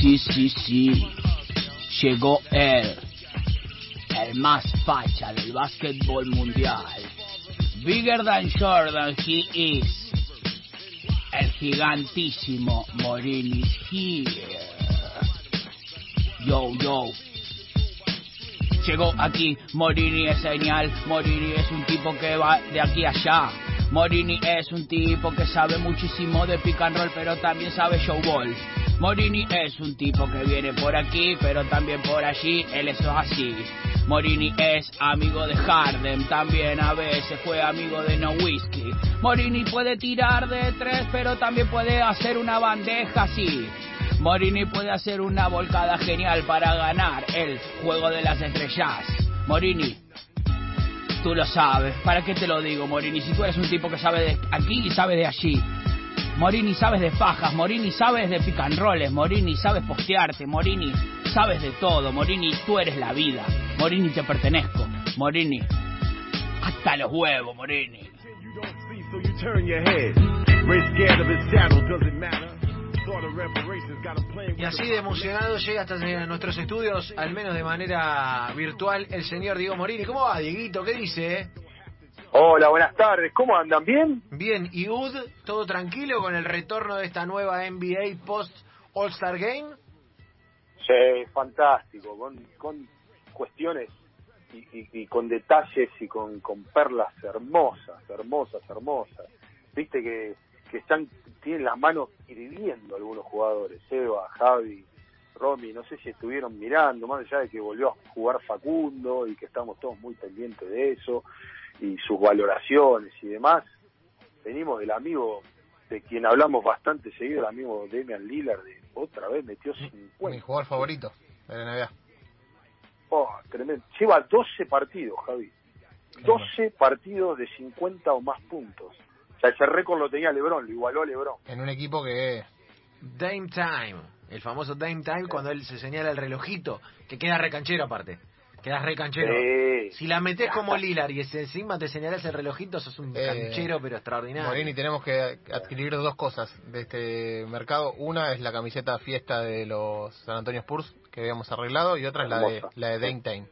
Sí, sí, sí. Llegó él. El más facha del básquetbol mundial. Bigger than Jordan he is. El gigantísimo Morini here. Yo, yo. Llegó aquí, Morini es señal, Morini es un tipo que va de aquí a allá. Morini es un tipo que sabe muchísimo de pick and roll, pero también sabe showball. Morini es un tipo que viene por aquí, pero también por allí, él es así. Morini es amigo de Harden, también a veces fue amigo de No Whiskey. Morini puede tirar de tres, pero también puede hacer una bandeja así. Morini puede hacer una volcada genial para ganar el juego de las estrellas. Morini, tú lo sabes. ¿Para qué te lo digo, Morini? Si tú eres un tipo que sabe de aquí y sabe de allí. Morini, sabes de fajas. Morini, sabes de picanroles. Morini, sabes postearte. Morini, sabes de todo. Morini, tú eres la vida. Morini, te pertenezco. Morini, hasta los huevos, Morini. Y así de emocionado llega hasta nuestros estudios, al menos de manera virtual, el señor Diego Morini. ¿Cómo va, Dieguito? ¿Qué dice? Hola, buenas tardes. ¿Cómo andan? ¿Bien? Bien. ¿Y UD? ¿Todo tranquilo con el retorno de esta nueva NBA post All-Star Game? Sí, fantástico. Con, con cuestiones y, y, y, con detalles y con, con perlas hermosas, hermosas, hermosas. Viste que, que están tienen las manos hirviendo algunos jugadores, Eva, Javi, Romy, no sé si estuvieron mirando, más allá de que volvió a jugar Facundo y que estamos todos muy pendientes de eso y sus valoraciones y demás. Venimos del amigo de quien hablamos bastante seguido, el amigo Demian Lillard, de otra vez metió 50. Mi jugador favorito de la NBA. Oh, tremendo. Lleva 12 partidos, Javi. 12 partidos de 50 o más puntos. O sea, ese récord lo tenía Lebron, lo igualó a Lebron. En un equipo que... Dame Time, el famoso Dame Time, cuando él se señala el relojito, que queda recanchero aparte. Quedas recanchero. Sí. Si la metes como Lilar y encima te señalas el relojito, sos un Eh, canchero pero extraordinario. Morini, tenemos que adquirir dos cosas de este mercado. Una es la camiseta fiesta de los San Antonio Spurs que habíamos arreglado y otra es la de, la de Dame Time.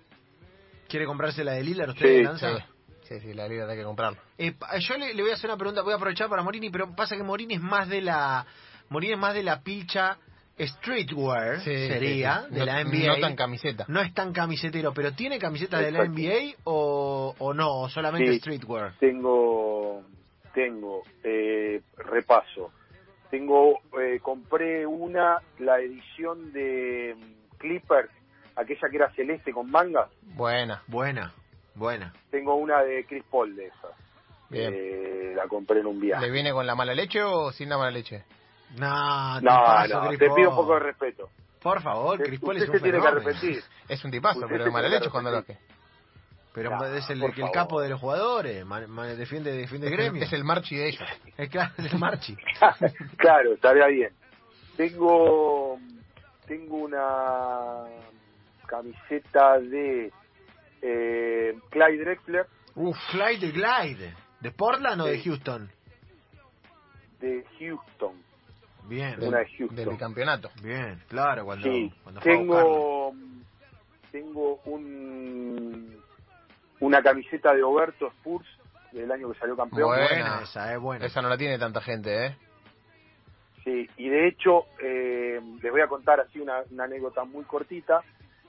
¿Quiere comprarse la de Lilar? ¿Usted Sí, lanza? Sí, sí, sí, la liga hay que comprarla. Eh, yo le, le voy a hacer una pregunta, voy a aprovechar para Morini, pero pasa que Morini es más de la Morini es más de la pilcha streetwear, Sí, sería, sí, sí. de No- la NBA. No tan camiseta. No es tan camisetero, pero ¿tiene camisetas de la. NBA o, o no? ¿O solamente Sí. streetwear? Tengo, tengo, eh, repaso. Tengo, eh, compré una, la edición de mm, Clippers, aquella que era celeste con manga. Buena, Buena, buena. Tengo una de Chris Paul de esas. bien. Eh, la compré en un viaje. ¿Le viene con la mala leche o sin la mala leche? No, No, no, te pido un poco de respeto. Por favor, Paul es un se tiene que fenómeno. arrepentir. Es un tipazo, Usted pero de mala leche cuando lo que. Pero No, es el, capo de los jugadores, ma- ma- defiende, defiende el gremio. Es el marchi de ellos. Es claro, es el Marchi. claro, estaría bien. Tengo, tengo una camiseta de eh, Clyde Drexler Uf, Clyde de Glide. ¿De Portland o de. Houston? de Houston. Bien, Una de Del Houston. bicampeonato. bien, claro, cuando, Sí, cuando tengo, tengo un, una camiseta de Oberto Spurs del año que salió campeón. Bueno. Buena esa, es buena. Esa no la tiene tanta gente, ¿eh? Sí, y de hecho, eh, les voy a contar así una, una anécdota muy cortita.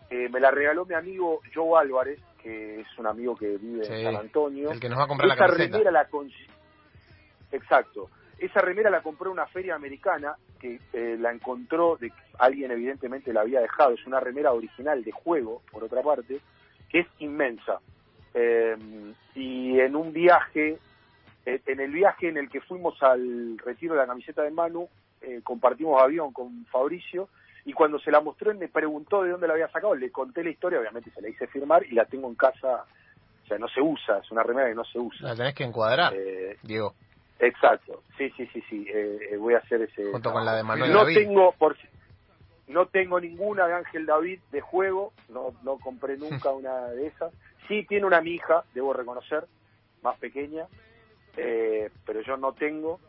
Eh, me la regaló mi amigo Joe Álvarez, que es un amigo que vive Sí, en San Antonio. El que nos va a comprar la camiseta. remera la con- Exacto. Esa remera la compré en una feria americana que eh, la encontró, de alguien evidentemente la había dejado. Es una remera original de juego, por otra parte, que es inmensa. Eh, y en un viaje, en el viaje en el que fuimos al retiro de la camiseta de Manu, eh, compartimos avión con Fabricio y cuando se la mostró él me preguntó de dónde la había sacado, le conté la historia, obviamente se la hice firmar y la tengo en casa, o sea, no se usa, es una remera que no se usa. La tenés que encuadrar, Eh, Diego. Exacto, sí, sí, sí, sí, eh, eh, voy a hacer ese... Junto con la de Manuel no David. tengo, por no tengo ninguna de Ángel David de juego, no, no compré nunca una de esas. Sí tiene una mi hija, debo reconocer, más pequeña, eh, pero yo no tengo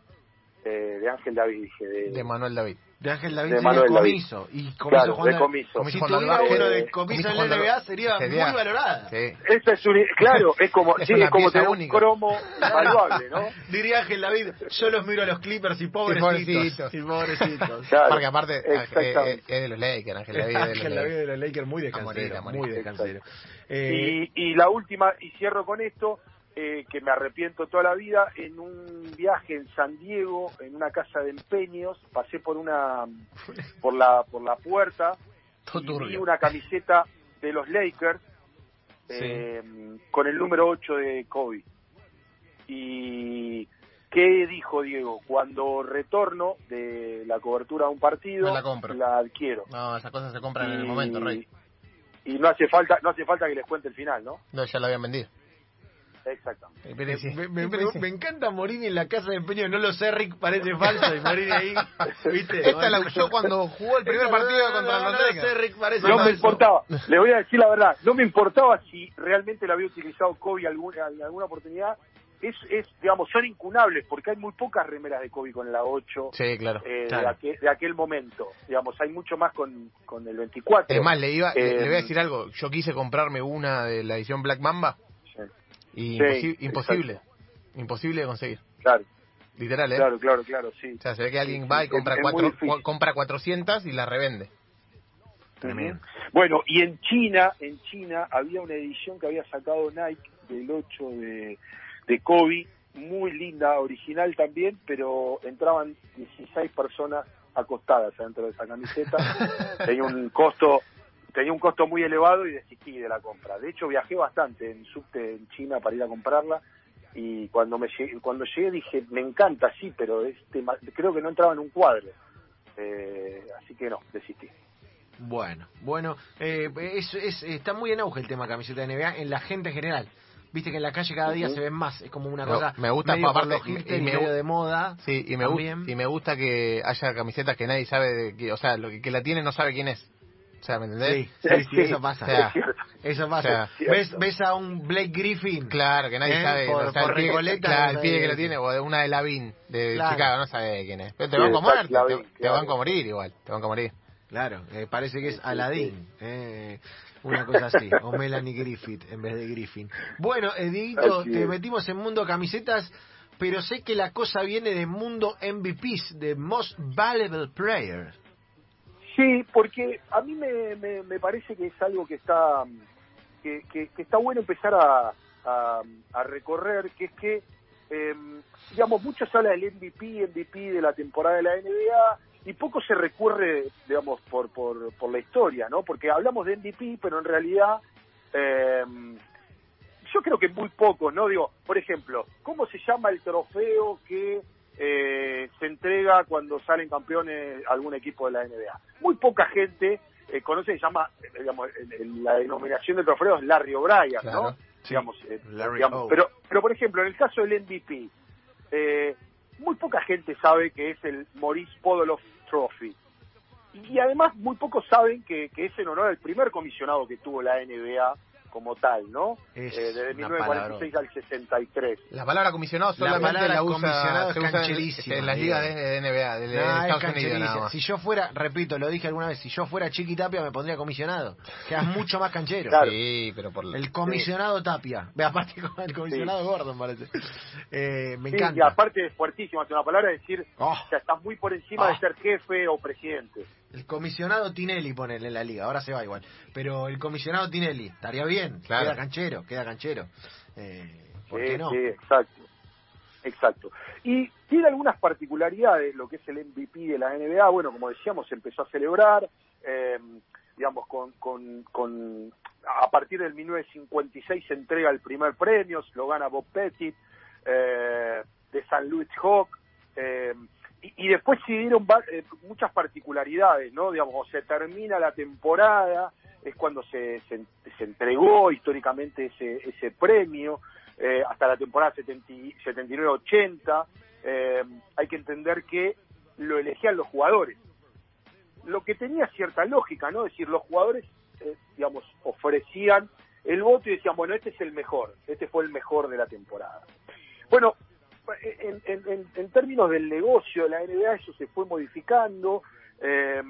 eh, de Ángel David, dije, de, De Manuel David. De Ángel David De sería Manuel David. comiso. Y comiso Claro, jugando- de Comiso. Comiso Si tuviera uno de comiso Comiso en la NBA sería sería- muy valorada. Sí. Eso es un, claro, es como, Es sí, una es como pieza tener un única. cromo valuable, ¿no? Diría Ángel David, yo los miro a los Clippers y pobrecitos. pobrecitos. Y pobrecitos. Claro, Porque aparte eh, eh, es de los Lakers, Ángel David de Ángel David Lakers. de los Lakers muy a morir. muy descansero. Eh, Y, y la última, y cierro con esto, eh, que me arrepiento toda la vida, en un viaje en San Diego, en una casa de empeños, pasé por una por la por la puerta y vi una camiseta de los Lakers eh, con el número 8 de Kobe. Y ¿qué dijo Diego? Cuando retorno de la cobertura de un partido, la compro. adquiero. No, esas cosas se compran en el momento, Rey. Y no hace falta no hace falta que les cuente el final, ¿no? No, ya lo habían vendido. Exactamente. Eh, sí. me, encanta Morini en la casa de empeño, no lo sé, Rick, parece falso, y Morini ahí, ¿viste? Esta la usó cuando jugó el primer partido no, contra no, los no lo Lakers. sé, Rick, parece No me importaba, le voy a decir la verdad, no me importaba si realmente lo había utilizado Kobe alguna, en alguna oportunidad. Es, es, digamos, son incunables porque hay muy pocas remeras de Kobe con la 8 Sí, claro. eh, claro. de, aquel, de aquel momento. Digamos, hay mucho más con, con el 24. Es más, le, iba, le- Eh, le voy a decir algo. Yo quise comprarme una de la edición Black Mamba y Sí, imposi- imposible. Imposible de conseguir. claro, Literal, ¿eh? claro, claro, claro, sí. O sea, se ve que alguien va y compra, es cuatro, cu- compra 400 y la revende. Tremendo. Bueno, y en China, en China había una edición que había sacado Nike del 8 de, de Kobe, muy linda, original también, pero entraban 16 personas acostadas adentro de esa camiseta. tenía un costo tenía un costo muy elevado y desistí de la compra. De hecho, viajé bastante en subte en China para ir a comprarla y cuando me llegué, cuando llegué dije, me encanta, sí, pero este, ma- creo que no entraba en un cuadro. Eh, así que no, desistí. Bueno, bueno, eh, es, es- está muy en auge el tema camiseta de NBA en la gente en general. Viste que en la calle cada día se ven más, es como una cosa me gusta, medio aparte, y- me medio de moda. Sí, y me, y me gusta que haya camisetas que nadie sabe, de que, o sea, lo que, que la tiene no sabe quién es. O sea, ¿me entendés? Sí, sí, sí, eso pasa. O sea, es. Eso pasa. O sea, ¿Ves, ves a un Blake Griffin. Claro, que nadie ¿Eh? sabe. Por- o sea, por el pibe- Recoleta claro, el pibe que lo tiene, o de una de Lavín, de Claro. Chicago, no sabe quién es. Pero te Sí, van a Lavín, te, te claro. van a morir igual, te van a morir. Claro, eh, parece que es Sí, sí, Aladdin. eh, una cosa así. o Melanie Griffith en vez de Griffin. Bueno, eh, Dieguito, te metimos en mundo camisetas, pero sé que la cosa viene de mundo MVPs, de Most Valuable Player. Sí, porque a mí me, me, me parece que es algo que está que, que- que está bueno empezar a, a, a recorrer, que es que, eh, digamos, mucho se habla del MVP, MVP de la temporada de la NBA, y poco se recurre, digamos, por, por, por la historia, ¿no? Porque hablamos de MVP, pero en realidad... eh, yo creo que muy pocos, ¿no? Digo, por ejemplo, ¿cómo se llama el trofeo que eh, se entrega cuando salen campeones algún equipo de la NBA? Muy poca gente eh, conoce, se llama, eh, digamos, el- el- la denominación del trofeo es Larry O'Brien, Claro, ¿no? sí. Digamos, eh, Larry digamos, pero, pero por ejemplo, en el caso del MVP, eh, muy poca gente sabe que es el Maurice Podoloff Trophy. Y además muy pocos saben que, que es en honor al primer comisionado que tuvo la NBA como tal, ¿no? Es Eh, desde una 1946 al 63. La palabra comisionado La solamente palabra la, comisionado usa, es se usa en, en las ligas de, de NBA, de, de No, es Estados Unidos cancheriza. nada más. Si yo fuera, repito, lo dije alguna vez, si yo fuera Chiqui Tapia me pondría comisionado. Quedas mucho más canchero. Claro. Sí, pero por la- El comisionado Tapia. Ve, aparte con el comisionado Gordon parece. Eh, me Sí, encanta. y aparte es fuertísimo, es una palabra decir, Oh, o sea, estás muy por encima Ah. de ser jefe o presidente. El comisionado Tinelli ponele en la liga, ahora se va igual. Pero el comisionado Tinelli, estaría bien, Claro. queda canchero, queda canchero. Eh, ¿Por sí, qué no? sí, exacto. Exacto. Y tiene algunas particularidades lo que es el MVP de la NBA. Bueno, como decíamos, se empezó a celebrar, eh, digamos, con, con, con, a partir del 1956 se entrega el primer premio, lo gana Bob Pettit, eh, de San Luis Hawk, eh, y, después se dieron eh, muchas particularidades, ¿no? Digamos, se termina la temporada, es cuando se, se, entregó históricamente ese, ese premio, eh, hasta la temporada 70 y- 79-80. eh, hay que entender que lo elegían los jugadores. Lo que tenía cierta lógica, ¿no? Es decir, los jugadores, eh, digamos, ofrecían el voto y decían, bueno, este es el mejor, este fue el mejor de la temporada. Bueno, en- en términos del negocio de la NBA eso se fue modificando, Eh,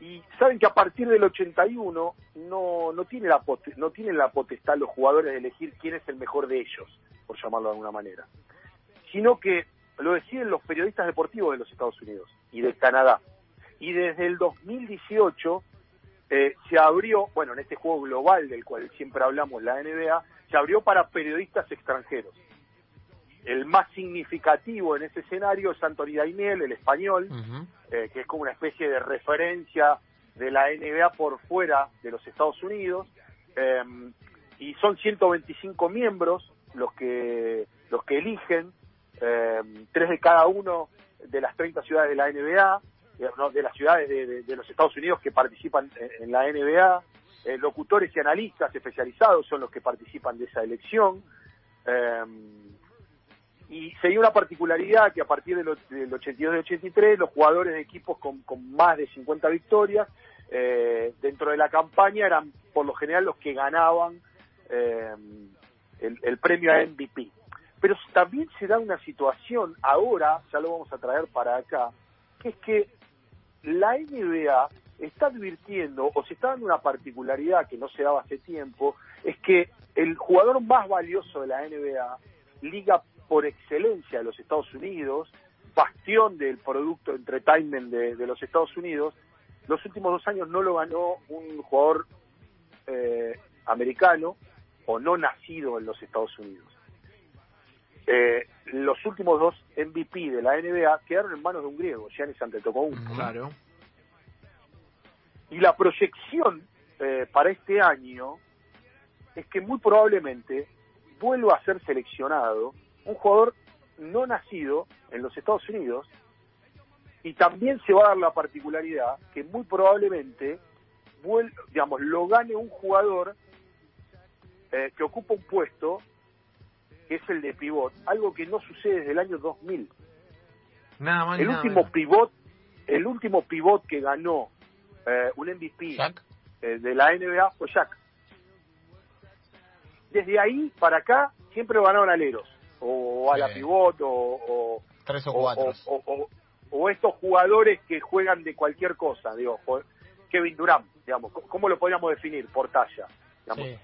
y saben que a partir del 81 no, no, tiene la no tienen la potestad los jugadores de elegir quién es el mejor de ellos, por llamarlo de alguna manera, sino que lo deciden los periodistas deportivos de los Estados Unidos y de Canadá. Y desde el 2018 eh, se abrió, bueno, en este juego global del cual siempre hablamos, la NBA, se abrió para periodistas extranjeros. El más significativo en ese escenario es Anthony Daimiel, el español, eh, que es como una especie de referencia de la NBA por fuera de los Estados Unidos. Em, y son 125 miembros los que los que eligen, em, tres de cada uno de las 30 ciudades de la NBA, de las ciudades de, los Estados Unidos que participan en, la NBA. Eh, locutores y analistas especializados son los que participan de esa elección. Em, y se dio una particularidad que a partir del, 82 y 83 los jugadores de equipos con, más de 50 victorias eh, dentro de la campaña eran por lo general los que ganaban eh, el, premio a MVP. Pero también se da una situación ahora, ya lo vamos a traer para acá, que es que la NBA está advirtiendo o se está dando una particularidad que no se daba hace tiempo, es que el jugador más valioso de la NBA, liga por excelencia de los Estados Unidos, bastión del producto entertainment de, los Estados Unidos, los últimos dos años no lo ganó un jugador eh, americano o no nacido en los Estados Unidos. Eh, los últimos dos MVP de la NBA quedaron en manos de un griego, Giannis Antetokounmpo. Claro. Y la proyección eh, para este año es que muy probablemente vuelva a ser seleccionado un jugador no nacido en los Estados Unidos y también se va a dar la particularidad que muy probablemente digamos lo gane un jugador eh, que ocupa un puesto que es el de pivot, algo que no sucede desde el año 2000. Nada más el último pivot, el último pivot que ganó eh, un MVP eh, de la NBA fue Jack. Desde ahí para acá siempre ganaron aleros o a la pivot o, tres o cuatro. o, estos jugadores que juegan de cualquier cosa digo Kevin Durant digamos cómo lo podríamos definir por talla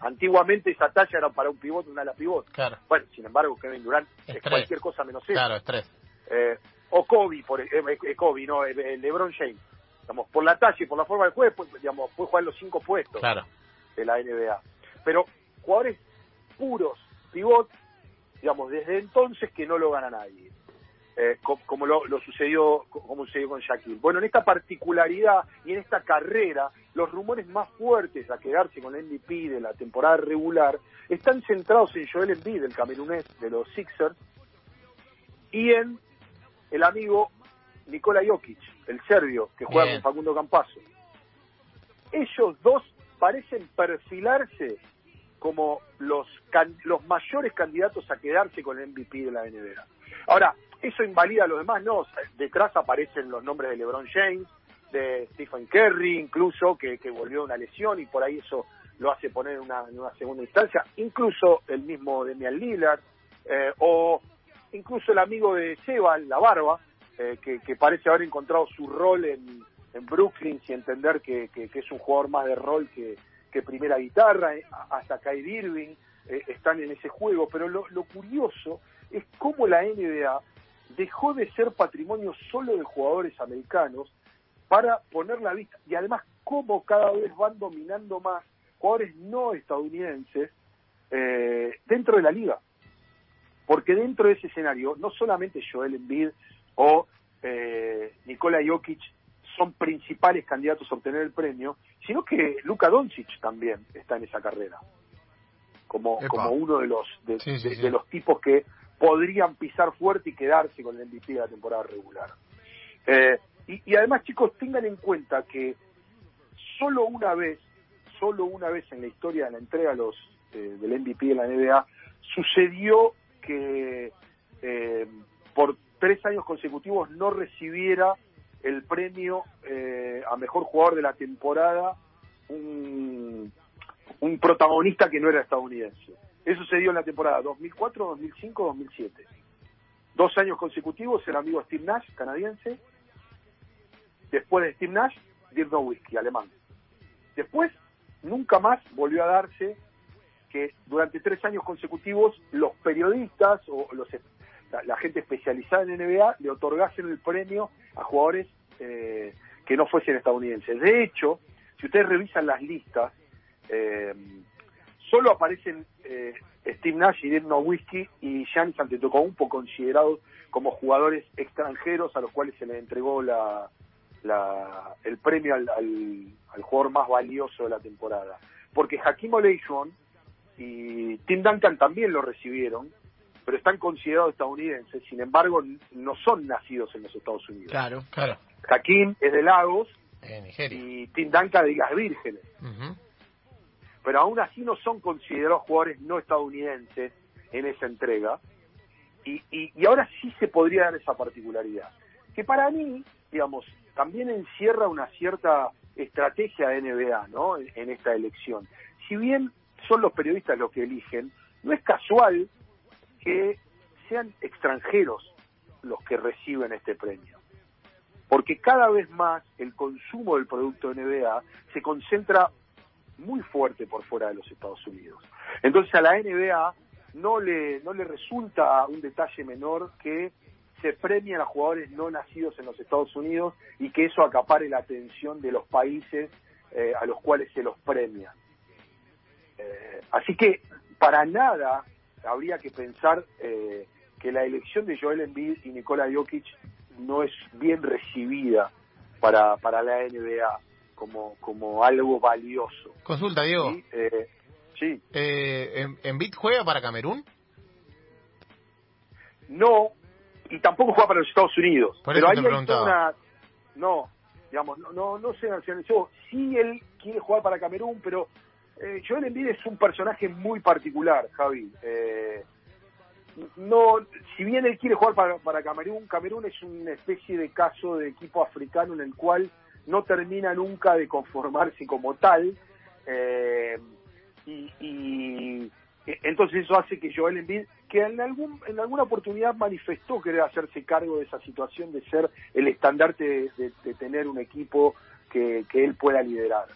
antiguamente esa talla era para un pivot una ala pivot. Bueno sin embargo Kevin Durant es, cualquier cosa menos eso. Claro es tres eh, o Kobe por eh, eh, Kobe no LeBron James. Digamos por la talla y por la forma del juego pues, digamos puede jugar los cinco puestos de la NBA pero jugadores puros pivot digamos, desde entonces que no lo gana nadie, eh, como, lo, sucedió como sucedió con Shaquille. Bueno, en esta particularidad y en esta carrera, los rumores más fuertes a quedarse con el MVP de la temporada regular están centrados en Joel Embiid, el camerunés de los Sixers, y en el amigo Nikola Jokic, el serbio, que juega con Facundo Campazo. Ellos dos parecen perfilarse como los, los mayores candidatos a quedarse con el MVP de la NBA. Ahora, eso invalida a los demás, no, detrás aparecen los nombres de LeBron James, de Stephen Curry, incluso, que, que volvió una lesión y por ahí eso lo hace poner en una, segunda instancia, incluso el mismo Demian Lillard, eh, o incluso el amigo de Seba, la barba, eh, que, parece haber encontrado su rol en, Brooklyn y entender que, que, es un jugador más de rol que, que primera guitarra, eh, hasta Kyrie Irving eh, están en ese juego, pero lo, curioso es cómo la NBA dejó de ser patrimonio solo de jugadores americanos para poner la vista, y además cómo cada vez van dominando más jugadores no estadounidenses eh, dentro de la liga. Porque dentro de ese escenario, no solamente Joel Embiid o eh, Nikola Jokic son principales candidatos a obtener el premio, sino que Luka Doncic también está en esa carrera, como, como uno de los de, los tipos que podrían pisar fuerte y quedarse con el MVP de la temporada regular. Eh, y, además, chicos, tengan en cuenta que solo una vez, solo una vez en la historia de la entrega los, eh, del MVP de la NBA, sucedió que eh, por tres años consecutivos no recibiera el premio eh, a mejor jugador de la temporada un, un protagonista que no era estadounidense. Eso se dio en la temporada 2004, 2005, 2007. Dos años consecutivos el amigo Steve Nash, canadiense, Después de Steve Nash, Dirk Nowitzki, alemán. Después, nunca más volvió a darse que durante tres años consecutivos los periodistas o los, la, gente especializada en NBA le otorgasen el premio a jugadores eh, que no fuesen estadounidenses. De hecho, si ustedes revisan las listas, eh, solo aparecen eh, Steve Nash y Dirk Nowitzki y Giannis Antetokounmpo considerados como jugadores extranjeros a los cuales se les entregó la, el premio al, al, jugador más valioso de la temporada. Porque Hakim Olajuwon y Tim Duncan también lo recibieron, pero están considerados estadounidenses, sin embargo no son nacidos en los Estados Unidos. Claro, claro. Hakim es de Lagos y Tim Duncan de Islas Vírgenes. Pero aún así no son considerados jugadores no estadounidenses en esa entrega. Y, y, ahora sí se podría dar esa particularidad. Que para mí, digamos, también encierra una cierta estrategia de NBA, ¿no? En, esta elección. Si bien son los periodistas los que eligen, no es casual que sean extranjeros los que reciben este premio. Porque cada vez más el consumo del producto NBA se concentra muy fuerte por fuera de los Estados Unidos. Entonces a la NBA no le, no le resulta un detalle menor que se premien a jugadores no nacidos en los Estados Unidos y que eso acapare la atención de los países eh, a los cuales se los premia. Eh, así que para nada habría que pensar eh, que la elección de Joel Embiid y Nikola Jokic no es bien recibida para, para la NBA como, como algo valioso. Consulta, Diego. Sí. Eh, sí. Eh, ¿Embiid juega para Camerún? No, y tampoco juega para los Estados Unidos. pero ahí hay una... No, digamos, no, no, no se nacionalizó. Sí él quiere jugar para Camerún, pero eh, Joel Embiid es un personaje muy particular, Javi. Eh, no, si bien él quiere jugar para, para Camerún, Camerún es una especie de caso de equipo africano en el cual no termina nunca de conformarse como tal. Eh, y, entonces eso hace que Joel Embiid, que en, algún, en alguna oportunidad manifestó querer hacerse cargo de esa situación de ser el estandarte de, tener un equipo que, que, él pueda liderar.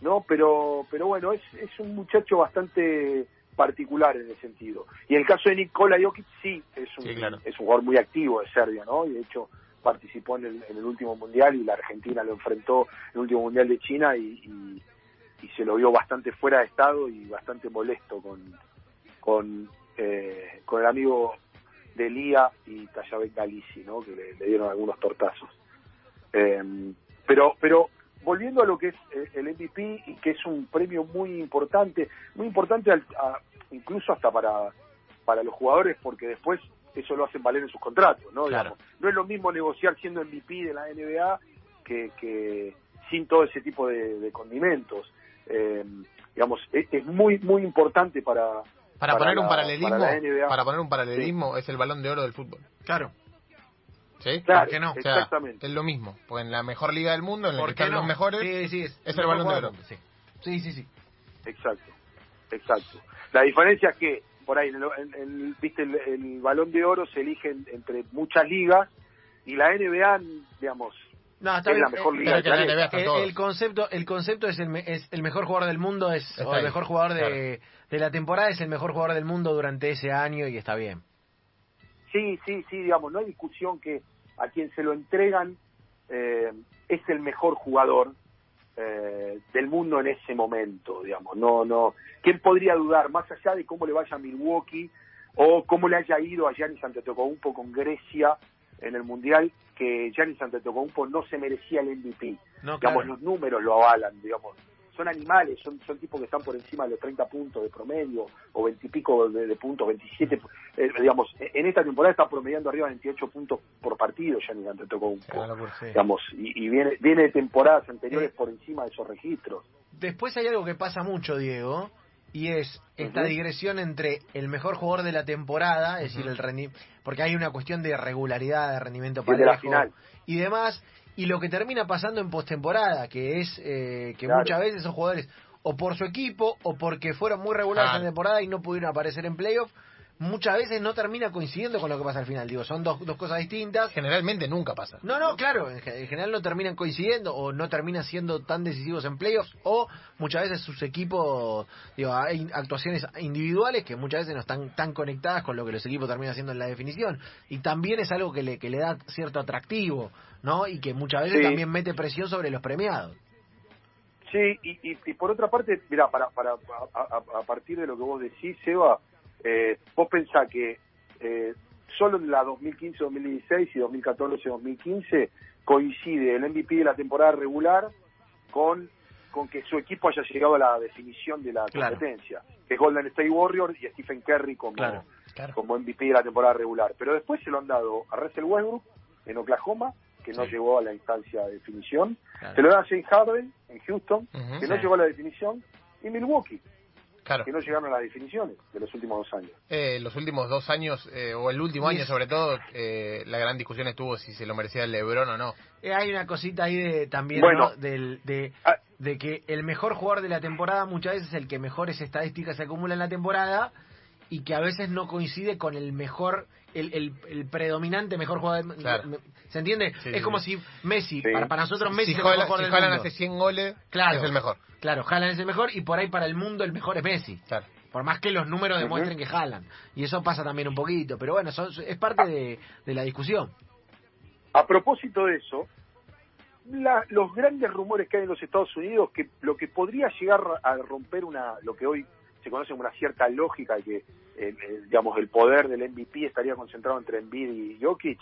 ¿No? Pero, pero bueno, es, es un muchacho bastante particular en ese sentido. Y en el caso de Nikola Jokic sí, es un, es un jugador muy activo de Serbia, ¿no? Y de hecho participó en el, en el, último mundial y la Argentina lo enfrentó en el último mundial de China y, y, se lo vio bastante fuera de estado y bastante molesto con con, eh, con el amigo de Lía y Tayabek Galici, ¿no? que le, dieron algunos tortazos. Eh, pero pero volviendo a lo que es eh, el MVP y que es un premio muy importante, muy importante incluso hasta para para los jugadores porque después eso lo hacen valer en sus contratos, ¿no? no es lo mismo negociar siendo MVP de la NBA que, que sin todo ese tipo de, condimentos. Eh, digamos, es, muy muy importante para para, poner un paralelismo para, poner un paralelismo es el balón de oro del fútbol. Claro. ¿Sí? Claro, no? exactamente. es lo mismo, porque en la mejor liga del mundo, en la que están los mejores, es, el balón de oro. Sí. sí, sí, sí. Exacto, exacto. La diferencia es que por ahí, el, viste, el, balón de oro se elige entre muchas ligas y la NBA, digamos, no, está es la mejor liga. el, concepto, el concepto es el, es el mejor jugador del mundo, es el mejor jugador de, de la temporada, es el mejor jugador del mundo durante ese año y está bien. Sí, sí, sí, digamos, no hay discusión que a quien se lo entregan eh, es el mejor jugador eh, del mundo en ese momento, digamos. No, no. ¿Quién podría dudar más allá de cómo le vaya a Milwaukee o cómo le haya ido a Giannis Antetokounmpo con Grecia en el mundial que Giannis Antetokounmpo no se merecía el MVP. digamos, los números lo avalan, digamos son animales, son, son tipos que están por encima de los 30 puntos de promedio o 20 y pico de, puntos, 27, eh, digamos, en esta temporada está promediando arriba de 28 puntos por partido ya ni tocó un digamos, y, viene, viene de temporadas anteriores por encima de esos registros. Después hay algo que pasa mucho, Diego, y es esta digresión entre el mejor jugador de la temporada, es decir, el rendimiento, porque hay una cuestión de regularidad, de rendimiento parejo y demás, y lo que termina pasando en postemporada, que es eh, que muchas veces esos jugadores, o por su equipo, o porque fueron muy regulares en la temporada y no pudieron aparecer en playoff, muchas veces no termina coincidiendo con lo que pasa al final. Digo, son dos, dos cosas distintas. Generalmente nunca pasa. No, no, claro, en, general no terminan coincidiendo o no terminan siendo tan decisivos en playoffs o muchas veces sus equipos, digo, hay actuaciones individuales que muchas veces no están tan conectadas con lo que los equipos terminan haciendo en la definición. Y también es algo que le, que le da cierto atractivo, ¿no? Y que muchas veces también mete presión sobre los premiados. Sí, y, y, por otra parte, mira, para, para, a, partir de lo que vos decís, Seba, eh, vos pensás que eh, solo en la 2015-2016 y 2014-2015 coincide el MVP de la temporada regular con, con que su equipo haya llegado a la definición de la competencia, que es Golden State Warriors y Stephen Curry como, como MVP de la temporada regular. Pero después se lo han dado a Russell Westbrook en Oklahoma, que no llegó a la instancia de definición, se lo da a James Harden en Houston, que no llegó a la definición, y Milwaukee, que no llegaron a las definiciones de los últimos dos años. Eh, los últimos dos años, eh, o el último año sobre todo, eh, la gran discusión estuvo si se lo merecía el Lebron o no. Eh, hay una cosita ahí de, también Del, de, ah. de que el mejor jugador de la temporada muchas veces es el que mejores estadísticas se acumula en la temporada y que a veces no coincide con el mejor, el, el, predominante mejor jugador. ¿Se entiende? es como si Messi, para, para, nosotros Messi es el mejor si hace 100 goles, claro, es el mejor. Claro, Haaland es el mejor y por ahí para el mundo el mejor es Messi. Claro. Por más que los números demuestren que Haaland. Y eso pasa también un poquito, pero bueno, es parte de, de, la discusión. A propósito de eso, la, los grandes rumores que hay en los Estados Unidos, que lo que podría llegar a romper una lo que hoy se conoce una cierta lógica y que, eh, eh, digamos, el poder del MVP estaría concentrado entre Embiid y Jokic,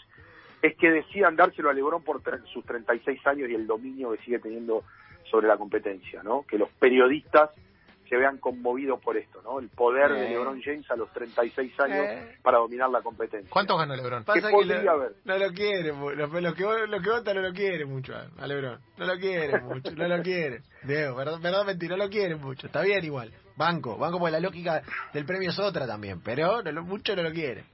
es que decían dárselo a LeBron por sus 36 años y el dominio que sigue teniendo sobre la competencia, ¿no? Que los periodistas se vean conmovidos por esto, ¿no? El poder de LeBron James a los 36 años para dominar la competencia. ¿Cuánto ganó LeBron? ¿Qué podría haber? No lo quiere, lo, que, lo que vota no lo quiere mucho a LeBron. No lo quiere mucho, no lo quiere. Diego, verdad, verdad, mentira, no lo quiere mucho. Está bien igual. Banco, banco porque la lógica del premio es otra también, pero no, mucho no lo quiere.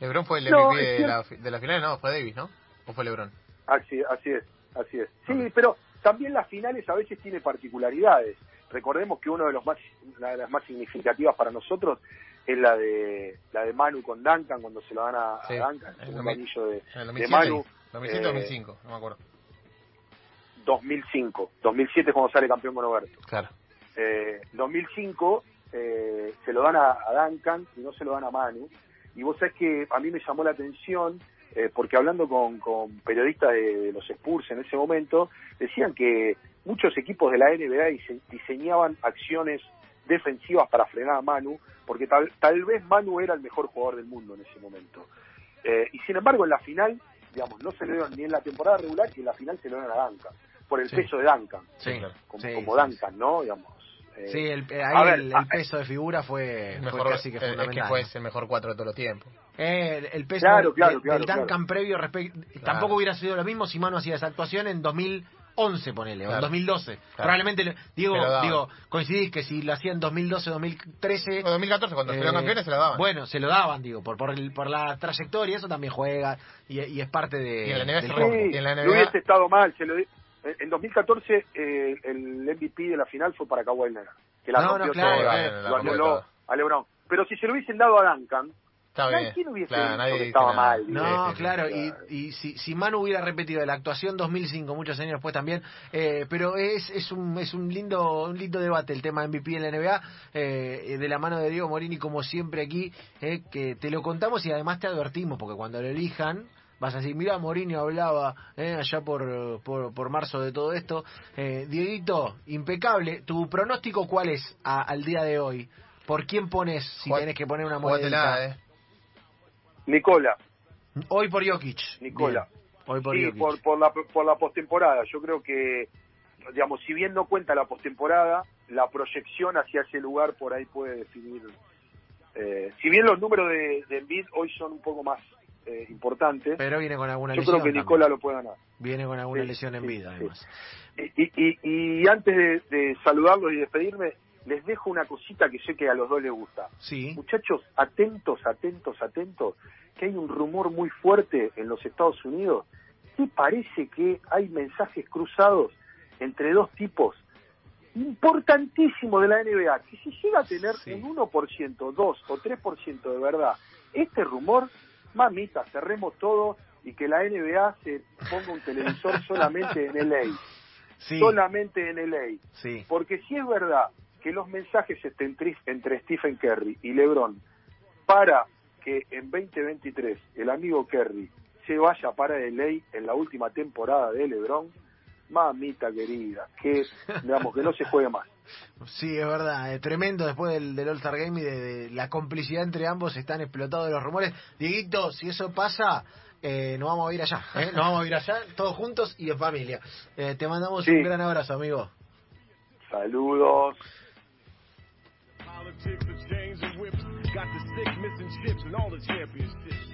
LeBron fue el MVP de, la, de la final, no, fue Davis, ¿no? ¿O fue LeBron? Así, así es, así es. Sí, pero también las finales a veces tiene particularidades. Recordemos que uno de los más, una de las más significativas para nosotros es la de la de Manu con Duncan cuando se lo dan a, Duncan, el, anillo de, de Manu. 2007 2005, no me acuerdo. 2005, 2007 cuando sale campeón con Oberto. Claro. Eh, 2005 eh, se lo dan a, Duncan y no se lo dan a Manu. Y vos sabés que a mí me llamó la atención, eh, porque hablando con, con periodistas de, los Spurs en ese momento, decían que muchos equipos de la NBA diseñaban acciones defensivas para frenar a Manu, porque tal, tal vez Manu era el mejor jugador del mundo en ese momento. Eh, y sin embargo, en la final, digamos, no se lo dieron ni en la temporada regular, y en la final se lo dieron a Duncan, por el peso de Duncan, como, Duncan, ¿no? Digamos, eh, sí, el, ahí el, ah, peso de figura fue, mejor, casi que fundamental. Es que fue el mejor cuatro de todos los tiempos. Eh, el, peso del Duncan previo tampoco hubiera sido lo mismo si Manu hacía esa actuación en 2011, ponele, o en 2012. Probablemente, digo, digo, coincidís que si lo hacía en 2012, 2013... O 2014, cuando eh, campeones se lo daban. Bueno, se lo daban, digo, por por, el, por la trayectoria, eso también juega y, y es parte de... Y en la NBA, no hubiese estado mal, se lo en 2014 eh, el MVP de la final fue para Kawhi Leonard, que la no, no, claro, lo anuló a LeBron. Pero si se lo hubiesen dado a Duncan, Está bien. ¿quién hubiese claro, que estaba mal? No, claro, y, y si, si Manu hubiera repetido la actuación 2005, muchos años después también, eh, pero es, es, un, es un lindo un lindo debate el tema MVP en la NBA, eh, de la mano de Diego Morini, como siempre aquí, eh, que te lo contamos y además te advertimos, porque cuando lo elijan, vas a decir, mira, Mourinho hablaba eh, allá por, por, marzo de todo esto. Eh, Dieguito, impecable. ¿Tu pronóstico cuál es al día de hoy? ¿Por quién pones si tienes que poner una moneda? Eh. Nicola. Hoy por Jokic. Nicola. Hoy por sí, Por, por la, por la postemporada. Yo creo que, digamos, si bien no cuenta la postemporada, la proyección hacia ese lugar por ahí puede definir. Eh, si bien los números de, de Embiid hoy son un poco más eh, importante. Pero viene con alguna lesión. Yo creo que Nicola lo puede ganar. Viene con alguna lesión en vida, además. Y, y, y, antes de, saludarlos y despedirme, les dejo una cosita que sé que a los dos les gusta. Sí. Muchachos, atentos, atentos, atentos, que hay un rumor muy fuerte en los Estados Unidos que parece que hay mensajes cruzados entre dos tipos importantísimo de la NBA, que si llega a tener un 1%, 2 o 3% de verdad, este rumor, mamita, cerremos todo y que la NBA se ponga un televisor solamente en LA. Solamente en LA. Sí. Porque si es verdad que los mensajes estén entre Stephen Curry y LeBron para que en 2023 el amigo Kerry se vaya para LA en la última temporada de LeBron, mamita querida, que digamos que no se juegue más. Sí, es verdad, es tremendo después del, del All-Star Game y de, la complicidad entre ambos, están explotados los rumores. Dieguito, si eso pasa, eh, nos vamos a ir allá, ¿eh? nos vamos a ir allá, todos juntos y en familia. Eh, te mandamos un gran abrazo, amigo. Saludos. politics of chains and whips. Got the stick missing chips and all the championships.